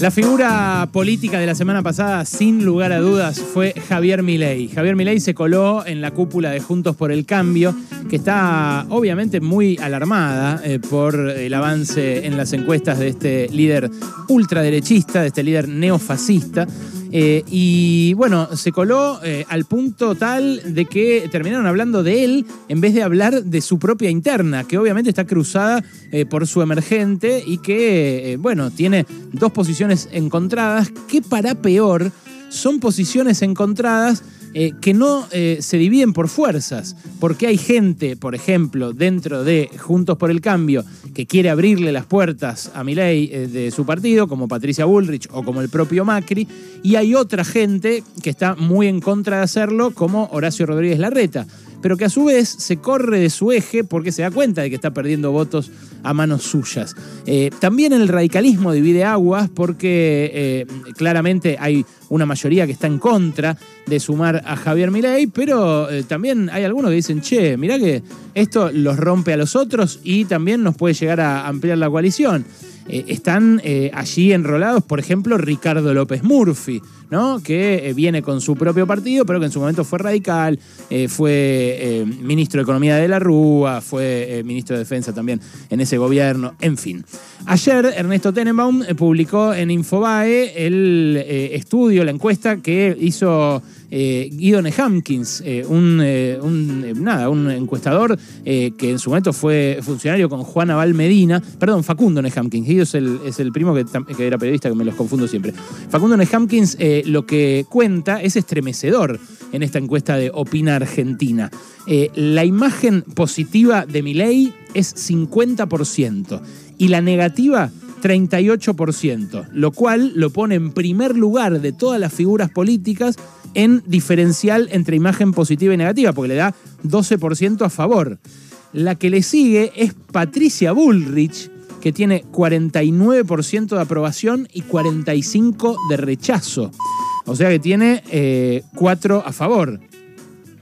La figura política de la semana pasada, sin lugar a dudas, fue Javier Milei. Javier Milei se coló en la cúpula de Juntos por el Cambio, que está obviamente muy alarmada eh, por el avance en las encuestas de este líder ultraderechista, de este líder neofascista. Eh, y bueno, se coló eh, al punto tal de que terminaron hablando de él en vez de hablar de su propia interna, que obviamente está cruzada eh, por su emergente y que, bueno, tiene dos posiciones encontradas, que para peor son posiciones encontradas eh, que no eh, se dividen por fuerzas, porque hay gente, por ejemplo, dentro de Juntos por el Cambio, que quiere abrirle las puertas a Milei eh, de su partido, como Patricia Bullrich o como el propio Macri, y hay otra gente que está muy en contra de hacerlo, como Horacio Rodríguez Larreta pero que a su vez se corre de su eje porque se da cuenta de que está perdiendo votos a manos suyas. Eh, también el radicalismo divide aguas porque eh, claramente hay una mayoría que está en contra de sumar a Javier Milei, pero eh, también hay algunos que dicen, che, mirá que esto los rompe a los otros y también nos puede llegar a ampliar la coalición. Eh, están eh, allí enrolados, por ejemplo, Ricardo López Murphy, ¿no? que eh, viene con su propio partido, pero que en su momento fue radical, fue ministro de Economía de la Rúa, fue ministro de Defensa también en ese gobierno, en fin. Ayer Ernesto Tenenbaum publicó en Infobae el estudio, la encuesta que hizo eh, Guido Nehamkins, eh, un, eh, nada, un encuestador que en su momento fue funcionario con Juan Aval Medina, perdón, Facundo Nehamkins, Guido es el, es el primo que, era periodista, que me los confundo siempre. Facundo Nehamkins lo que cuenta es estremecedor en esta encuesta de Opina Argentina. la imagen positiva de Milei es 50% y la negativa 38%, lo cual lo pone en primer lugar de todas las figuras políticas en diferencial entre imagen positiva y negativa, porque le da 12% a favor. La que le sigue es Patricia Bullrich, que tiene 49% de aprobación y 45% de rechazo. O sea que tiene 4 eh, a favor.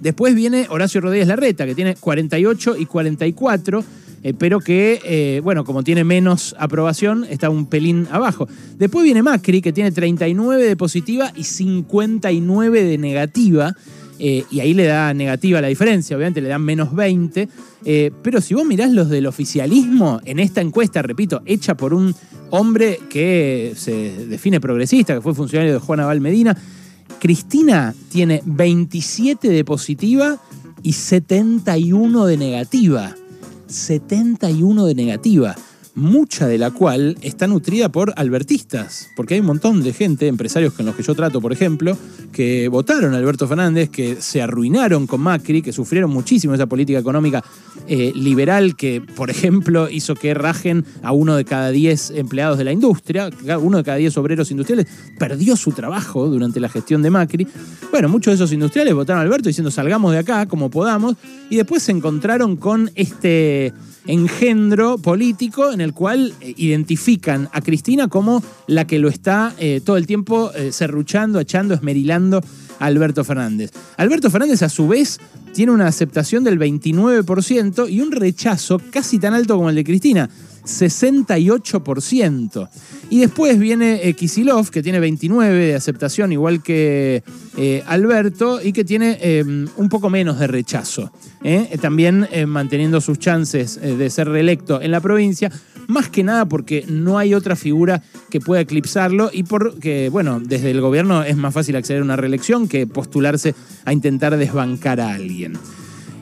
Después viene Horacio Rodríguez Larreta, que tiene 48 y 44 eh, pero que, eh, bueno, como tiene menos aprobación, está un pelín abajo. Después viene Macri, que tiene 39 de positiva y 59 de negativa. Eh, y ahí le da negativa la diferencia, obviamente le dan menos 20. pero si vos mirás los del oficialismo, en esta encuesta, repito, hecha por un hombre que se define progresista, que fue funcionario de Juana Val Medina, Cristina tiene 27 de positiva y 71 de negativa. 71 de negativa mucha de la cual está nutrida por albertistas, porque hay un montón de gente, empresarios con los que yo trato, por ejemplo, que votaron a Alberto Fernández, que se arruinaron con Macri, que sufrieron muchísimo esa política económica eh, liberal que, por ejemplo, hizo que rajen a uno de cada diez empleados de la industria, uno de cada diez obreros industriales perdió su trabajo durante la gestión de Macri. Bueno, muchos de esos industriales votaron a Alberto diciendo salgamos de acá como podamos, y después se encontraron con este engendro político en el cual eh, identifican a Cristina como la que lo está eh, todo el tiempo eh, serruchando, echando, esmerilando a Alberto Fernández. Alberto Fernández a su vez tiene una aceptación del 29% y un rechazo casi tan alto como el de Cristina. 68%. Y después viene eh, Kisilov, que tiene 29 de aceptación, igual que eh, Alberto, y que tiene em, un poco menos de rechazo. También manteniendo sus chances de ser reelecto en la provincia, más que nada porque no hay otra figura que pueda eclipsarlo y porque, bueno, desde el gobierno es más fácil acceder a una reelección que postularse a intentar desbancar a alguien.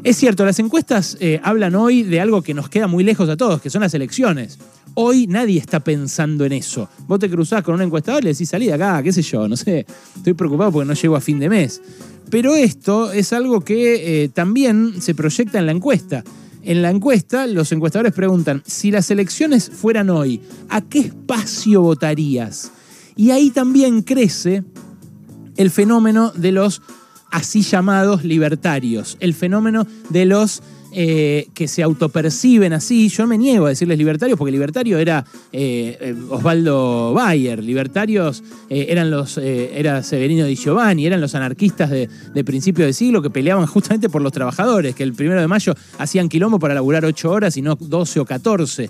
Es cierto, las encuestas eh, hablan hoy de algo que nos queda muy lejos a todos, que son las elecciones. Hoy nadie está pensando en eso. Vos te cruzás con un encuestador y le decís, salí de acá, qué sé yo, no sé. Estoy preocupado porque no llego a fin de mes. Pero esto es algo que eh, también se proyecta en la encuesta. En la encuesta, los encuestadores preguntan, si las elecciones fueran hoy, ¿a qué espacio votarías? Y ahí también crece el fenómeno de los así llamados libertarios, el fenómeno de los eh, que se autoperciben así. Yo me niego a decirles libertarios porque libertario era eh, eh, Osvaldo Bayer, libertarios eran los, era Severino Di Giovanni, eran los anarquistas de, principio de siglo que peleaban justamente por los trabajadores, que el primero de mayo hacían quilombo para laburar ocho horas y no 12 o 14,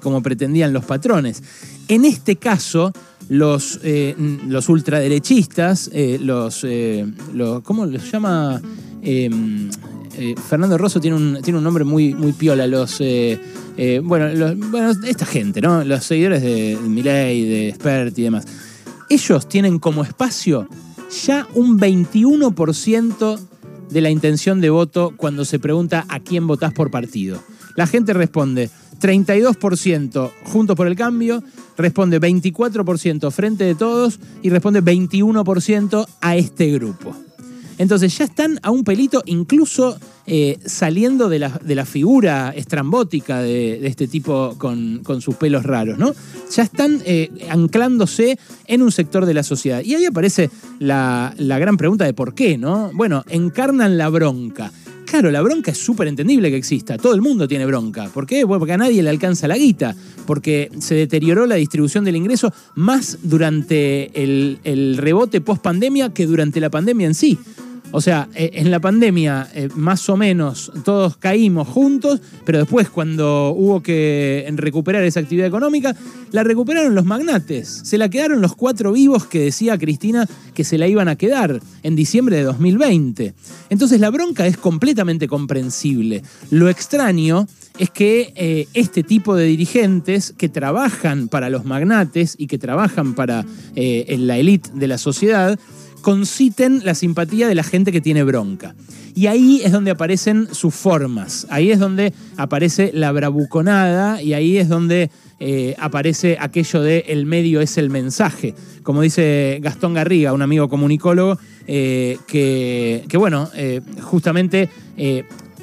como pretendían los patrones. En este caso, los, los ultraderechistas, los, los, ¿cómo los llama? Eh, Fernando Rosso tiene un, tiene un nombre muy, muy piola. Los, eh, eh, bueno, esta gente, ¿no? Los seguidores de, Milei, de Spert y demás. Ellos tienen como espacio ya un 21% de la intención de voto cuando se pregunta a quién votás por partido. La gente responde 32% Juntos por el Cambio, responde 24% Frente de Todos y responde 21% a este grupo. Entonces ya están a un pelito, incluso eh, saliendo de la, figura estrambótica de, este tipo con, sus pelos raros, ¿no? Ya están eh, anclándose en un sector de la sociedad. Y ahí aparece la, la gran pregunta de por qué, ¿no? Bueno, encarnan la bronca. Claro, la bronca es súper entendible que exista. Todo el mundo tiene bronca. ¿Por qué? porque a nadie le alcanza la guita. Porque se deterioró la distribución del ingreso más durante el, el rebote post pandemia que durante la pandemia en sí. O sea, eh, en la pandemia eh, más o menos todos caímos juntos, pero después cuando hubo que recuperar esa actividad económica, la recuperaron los magnates. Se la quedaron los cuatro vivos que decía Cristina que se la iban a quedar en diciembre de 2020. Entonces la bronca es completamente comprensible. Lo extraño es que eh, este tipo de dirigentes que trabajan para los magnates y que trabajan para la élite de la sociedad, conciten la simpatía de la gente que tiene bronca. Y ahí es donde aparecen sus formas, ahí es donde aparece la bravuconada y ahí es donde eh, aparece aquello de el medio es el mensaje. Como dice Gastón Garriga, un amigo comunicólogo, eh, que, bueno, eh, justamente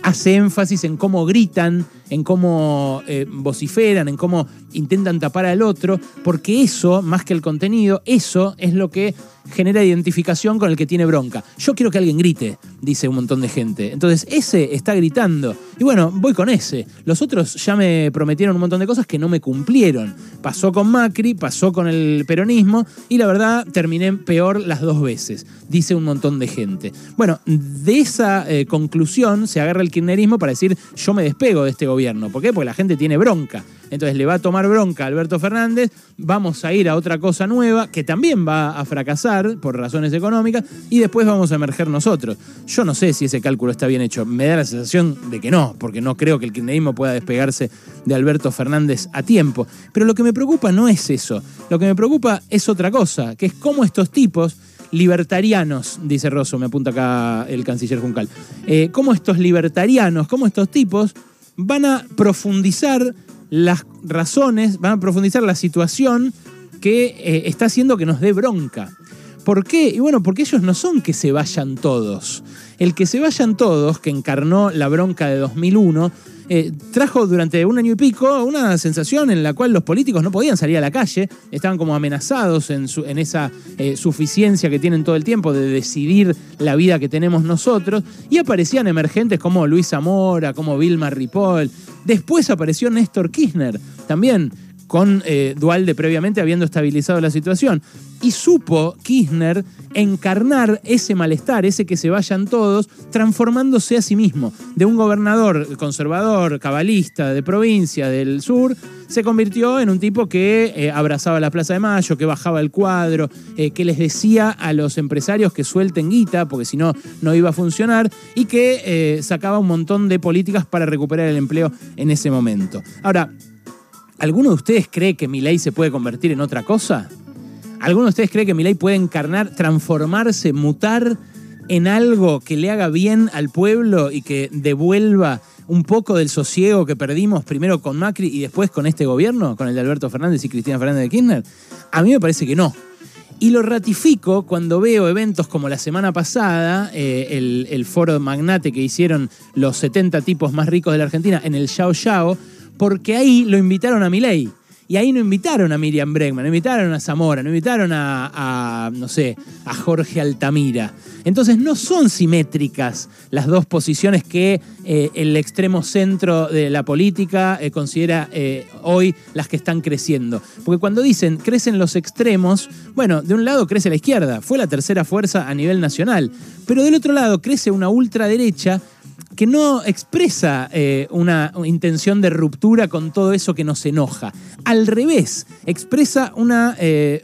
hace énfasis en cómo gritan, en cómo vociferan, en cómo intentan tapar al otro, porque eso, más que el contenido, eso es lo que genera identificación con el que tiene bronca. Yo quiero que alguien grite, dice un montón de gente. Entonces, ese está gritando. Y bueno, voy con ese. Los otros ya me prometieron un montón de cosas que no me cumplieron. Pasó con Macri, pasó con el peronismo y la verdad terminé peor las dos veces, dice un montón de gente. Bueno, de esa eh, conclusión se agarra el kirchnerismo para decir yo me despego de este gobierno. ¿Por qué? Porque la gente tiene bronca. Entonces le va a tomar bronca a Alberto Fernández, vamos a ir a otra cosa nueva que también va a fracasar por razones económicas y después vamos a emerger nosotros. Yo no sé si ese cálculo está bien hecho, me da la sensación de que no, porque no creo que el kirchnerismo pueda despegarse de Alberto Fernández a tiempo. Pero lo que me preocupa no es eso, lo que me preocupa es otra cosa, que es cómo estos tipos libertarianos, dice Rosso, me apunta acá el canciller Juncal, eh, cómo estos libertarianos, cómo estos tipos van a profundizar las razones, van a profundizar la situación que eh, está haciendo que nos dé bronca. ¿Por qué? Y bueno, porque ellos no son que se vayan todos. El que se vayan todos, que encarnó la bronca de 2001, eh, trajo durante un año y pico una sensación en la cual los políticos no podían salir a la calle, estaban como amenazados en, en esa eh, suficiencia que tienen todo el tiempo de decidir la vida que tenemos nosotros, y aparecían emergentes como Luis Zamora, como Vilma Ripoll. Después apareció Néstor Kirchner, también con eh, Dualde previamente habiendo estabilizado la situación. Y supo Kirchner encarnar ese malestar, ese que se vayan todos, transformándose a sí mismo. De un gobernador conservador, cabalista de provincia del sur, se convirtió en un tipo que eh, abrazaba la Plaza de Mayo, que bajaba el cuadro, eh, que les decía a los empresarios que suelten guita, porque si no, no iba a funcionar, y que sacaba un montón de políticas para recuperar el empleo en ese momento. Ahora, ¿Alguno de ustedes cree que Milei se puede convertir en otra cosa? ¿Alguno de ustedes cree que Milei puede encarnar, transformarse, mutar en algo que le haga bien al pueblo y que devuelva un poco del sosiego que perdimos primero con Macri y después con este gobierno, con el de Alberto Fernández y Cristina Fernández de Kirchner? A mí me parece que no. Y lo ratifico cuando veo eventos como la semana pasada, eh, el, foro magnate que hicieron los 70 tipos más ricos de la Argentina en el Yao Yao, porque ahí lo invitaron a Milei. Y ahí no invitaron a Miriam Bregman, no invitaron a Zamora, no invitaron a, no sé, a Jorge Altamira. Entonces no son simétricas las dos posiciones que eh, el extremo centro de la política eh, considera eh, hoy las que están creciendo. Porque cuando dicen crecen los extremos, bueno, de un lado crece la izquierda, fue la tercera fuerza a nivel nacional, pero del otro lado crece una ultraderecha que no expresa eh, una intención de ruptura con todo eso que nos enoja. Al revés, expresa una, eh,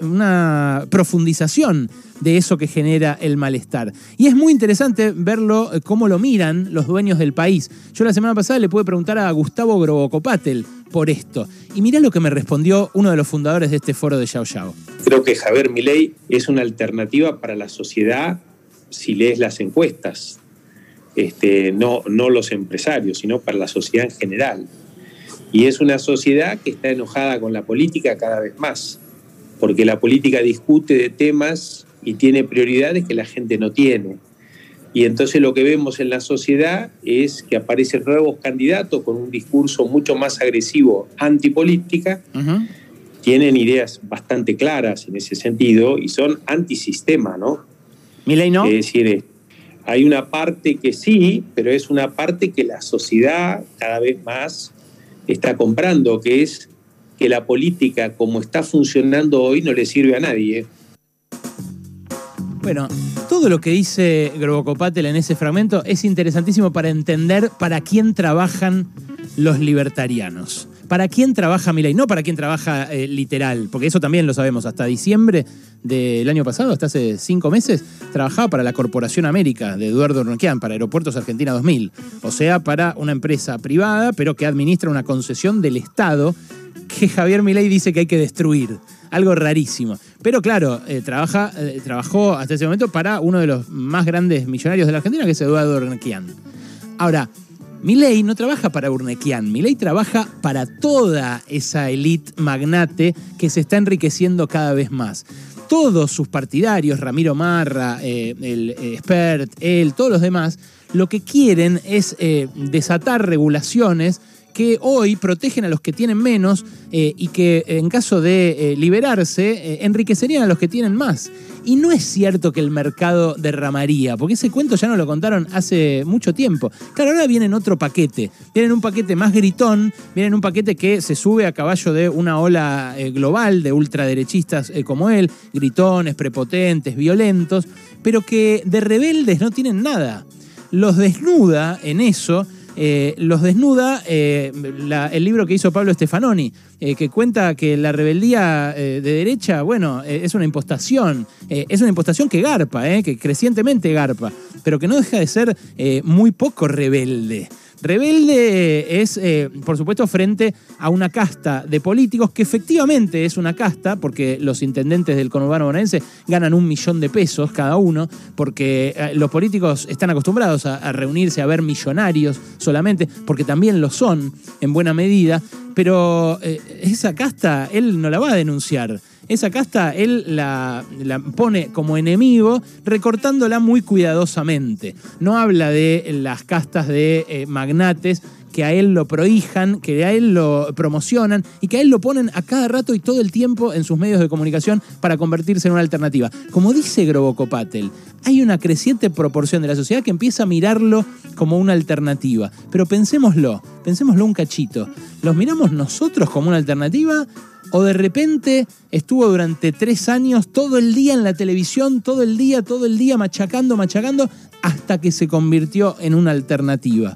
profundización de eso que genera el malestar. Y es muy interesante verlo, eh, cómo lo miran los dueños del país. Yo la semana pasada le pude preguntar a Gustavo Grobocopatel por esto. Y mirá lo que me respondió uno de los fundadores de este foro de Yao Yao. Creo que Javier Milei es una alternativa para la sociedad si lees las encuestas este, no, no los empresarios, sino para la sociedad en general. Y es una sociedad que está enojada con la política cada vez más, porque la política discute de temas y tiene prioridades que la gente no tiene. Y entonces lo que vemos en la sociedad es que aparecen nuevos candidatos con un discurso mucho más agresivo antipolítica, tienen ideas bastante claras en ese sentido y son antisistema, ¿no? Milei no. Es decir, hay una parte que sí, pero es una parte que la sociedad cada vez más está comprando, que es que la política como está funcionando hoy no le sirve a nadie. Bueno, todo lo que dice Grobocopatel en ese fragmento es interesantísimo para entender para quién trabajan los libertarianos. ¿Para quién trabaja Milei? No para quién trabaja eh, literal, porque eso también lo sabemos. Hasta diciembre del año pasado, hasta hace cinco meses, trabajaba para la Corporación América de Eduardo Ronquian, para Aeropuertos Argentina 2000. O sea, para una empresa privada, pero que administra una concesión del Estado que Javier Milei dice que hay que destruir. Algo rarísimo. Pero claro, eh, trabaja, eh, trabajó hasta ese momento para uno de los más grandes millonarios de la Argentina, que es Eduardo Ronquian. Ahora, Milei no trabaja para Urnequian, Milei trabaja para toda esa élite magnate que se está enriqueciendo cada vez más. Todos sus partidarios, Ramiro Marra, eh, el eh, él, todos los demás, lo que quieren es eh, desatar regulaciones que hoy protegen a los que tienen menos eh, y que en caso de eh, liberarse eh, enriquecerían a los que tienen más. Y no es cierto que el mercado derramaría, porque ese cuento ya nos lo contaron hace mucho tiempo. Claro, ahora viene en otro paquete. Viene en un paquete más gritón, viene en un paquete que se sube a caballo de una ola global de ultraderechistas como él, gritones, prepotentes, violentos, pero que de rebeldes no tienen nada. Los desnuda en eso eh, los desnuda eh, el libro que hizo Pablo Stefanoni, eh, que cuenta que la rebeldía de derecha, bueno, es una impostación, es una impostación que garpa, que crecientemente garpa, pero que no deja de ser muy poco rebelde. Rebelde es, eh, por supuesto, frente a una casta de políticos que efectivamente es una casta, porque los intendentes del conurbano bonaerense ganan un millón de pesos cada uno, porque eh, los políticos están acostumbrados a, reunirse, a ver millonarios solamente, porque también lo son en buena medida, pero eh, esa casta él no la va a denunciar esa casta él la, pone como enemigo, recortándola muy cuidadosamente. No habla de las castas de eh, magnates que a él lo prohijan, que a él lo promocionan y que a él lo ponen a cada rato y todo el tiempo en sus medios de comunicación para convertirse en una alternativa. Como dice Grobocopatel, hay una creciente proporción de la sociedad que empieza a mirarlo como una alternativa. Pero pensémoslo, pensémoslo un cachito. ¿Los miramos nosotros como una alternativa o de repente estuvo durante tres años todo el día en la televisión, todo el día, todo el día machacando, machacando, hasta que se convirtió en una alternativa.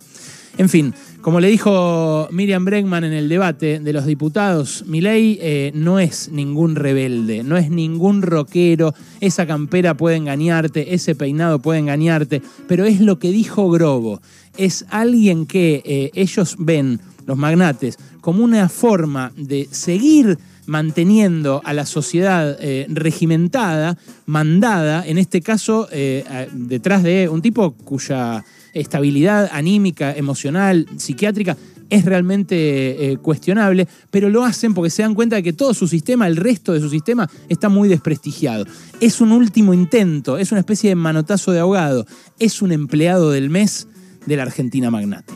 En fin, como le dijo Miriam Bregman en el debate de los diputados, Milei eh, no es ningún rebelde, no es ningún rockero, esa campera puede engañarte, ese peinado puede engañarte, pero es lo que dijo Grobo, es alguien que eh, ellos ven los magnates, como una forma de seguir manteniendo a la sociedad eh, regimentada, mandada, en este caso eh, detrás de un tipo cuya estabilidad anímica, emocional, psiquiátrica es realmente eh, cuestionable, pero lo hacen porque se dan cuenta de que todo su sistema, el resto de su sistema, está muy desprestigiado. Es un último intento, es una especie de manotazo de ahogado, es un empleado del mes de la Argentina Magnate.